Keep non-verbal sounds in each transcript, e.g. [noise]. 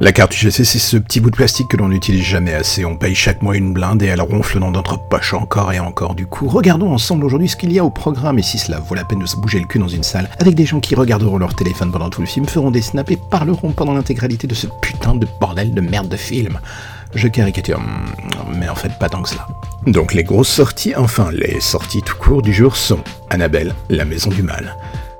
La carte UGC, c'est ce petit bout de plastique que l'on n'utilise jamais assez. On paye chaque mois une blinde et elle ronfle dans notre poche encore et encore. Du coup, regardons ensemble aujourd'hui ce qu'il y a au programme et si cela vaut la peine de se bouger le cul dans une salle avec des gens qui regarderont leur téléphone pendant tout le film, feront des snaps et parleront pendant l'intégralité de ce putain de bordel de merde de film. Je caricature, mais en fait pas tant que cela. Donc les grosses sorties, enfin les sorties tout court du jour sont Annabelle, la maison du mal.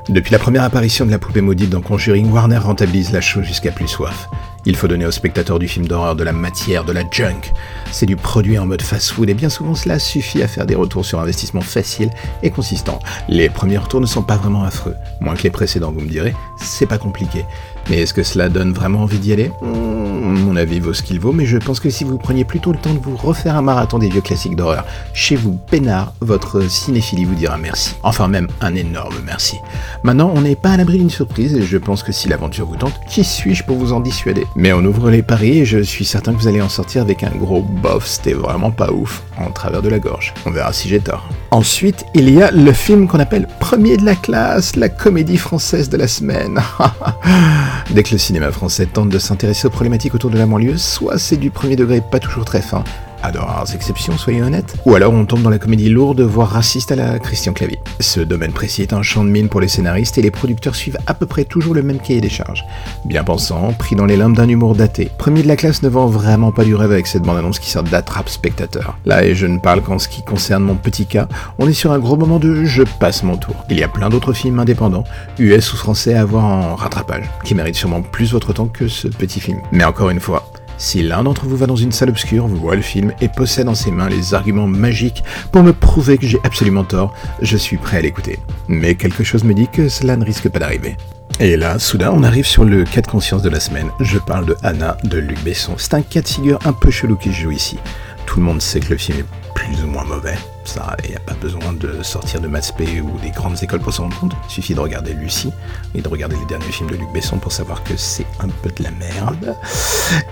Depuis la première apparition de la poupée maudite dans Conjuring, Warner rentabilise la chose jusqu'à plus soif. Il faut donner aux spectateurs du film d'horreur de la matière, de la junk. C'est du produit en mode fast-food et bien souvent cela suffit à faire des retours sur investissement faciles et consistants. Les premiers retours ne sont pas vraiment affreux, moins que les précédents vous me direz, c'est pas compliqué. Mais est-ce que cela donne vraiment envie d'y aller? Hmm, Mon avis vaut ce qu'il vaut, mais je pense que si vous preniez plutôt le temps de vous refaire un marathon des vieux classiques d'horreur, chez vous, peinard, votre cinéphilie vous dira merci. Enfin même un énorme merci. Maintenant, on n'est pas à l'abri d'une surprise et je pense que si l'aventure vous tente, qui suis-je pour vous en dissuader? Mais on ouvre les paris et je suis certain que vous allez en sortir avec un gros bof, c'était vraiment pas ouf, en travers de la gorge. On verra si j'ai tort. Ensuite, il y a le film qu'on appelle Premier de la classe, la comédie française de la semaine. [laughs] Dès que le cinéma français tente de s'intéresser aux problématiques autour de la banlieue, soit c'est du premier degré pas toujours très fin, à de rares exceptions, soyez honnêtes. Ou alors on tombe dans la comédie lourde, voire raciste à la Christian Clavier. Ce domaine précis est un champ de mine pour les scénaristes et les producteurs suivent à peu près toujours le même cahier des charges. Bien pensant, pris dans les limbes d'un humour daté. Premier de la classe ne vend vraiment pas du rêve avec cette bande-annonce qui sort d'attrape spectateur. Là, et je ne parle qu'en ce qui concerne mon petit cas, on est sur un gros moment de je passe mon tour. Il y a plein d'autres films indépendants, US ou français à voir en rattrapage, qui méritent sûrement plus votre temps que ce petit film. Mais encore une fois, si l'un d'entre vous va dans une salle obscure, voit le film et possède en ses mains les arguments magiques pour me prouver que j'ai absolument tort, je suis prêt à l'écouter. Mais quelque chose me dit que cela ne risque pas d'arriver. Et là, soudain, on arrive sur le cas de conscience de la semaine. Je parle de Anna de Luc Besson. C'est un cas de figure un peu chelou qui joue ici. Tout le monde sait que le film est plus ou moins mauvais. Ça, il n'y a pas besoin de sortir de Maths ou des grandes écoles pour s'en rendre compte. Il suffit de regarder Lucie et de regarder les derniers films de Luc Besson pour savoir que c'est un peu de la merde.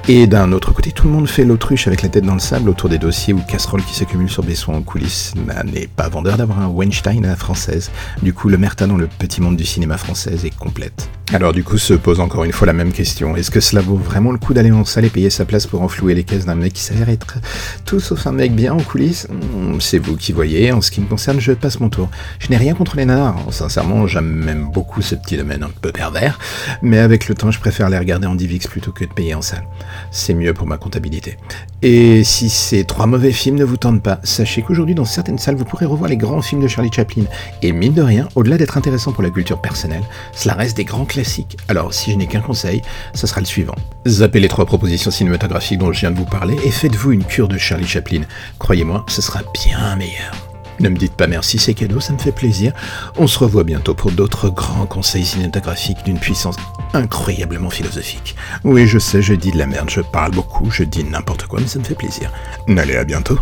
Et d'un autre côté, tout le monde fait l'autruche avec la tête dans le sable autour des dossiers ou casseroles qui s'accumulent sur Besson en coulisses. n'est pas vendeur d'avoir un Weinstein à la française. Du coup, le merta dans le petit monde du cinéma français est complète. Alors du coup se pose encore une fois la même question. Est-ce que cela vaut vraiment le coup d'aller en salle et payer sa place pour enflouer les caisses d'un mec qui s'avère être tout sauf un mec bien en coulisses? Hmm, C'est vous qui voyez. En ce qui me concerne, je passe mon tour. Je n'ai rien contre les nanars. Sincèrement, j'aime même beaucoup ce petit domaine un peu pervers. Mais avec le temps, je préfère les regarder en DivX plutôt que de payer en salle. C'est mieux pour ma comptabilité. Et si ces trois mauvais films ne vous tentent pas, sachez qu'aujourd'hui dans certaines salles, vous pourrez revoir les grands films de Charlie Chaplin. Et mine de rien, au-delà d'être intéressant pour la culture personnelle, cela reste des grands classique. Alors, si je n'ai qu'un conseil, ce sera le suivant. Zappez les trois propositions cinématographiques dont je viens de vous parler et faites-vous une cure de Charlie Chaplin. Croyez-moi, ce sera bien Ne me dites pas merci, c'est cadeau, ça me fait plaisir. On se revoit bientôt pour d'autres grands conseils cinématographiques d'une puissance incroyablement philosophique. Oui, je sais, je dis de la merde, je parle beaucoup, je dis n'importe quoi, mais ça me fait plaisir. Allez, à bientôt.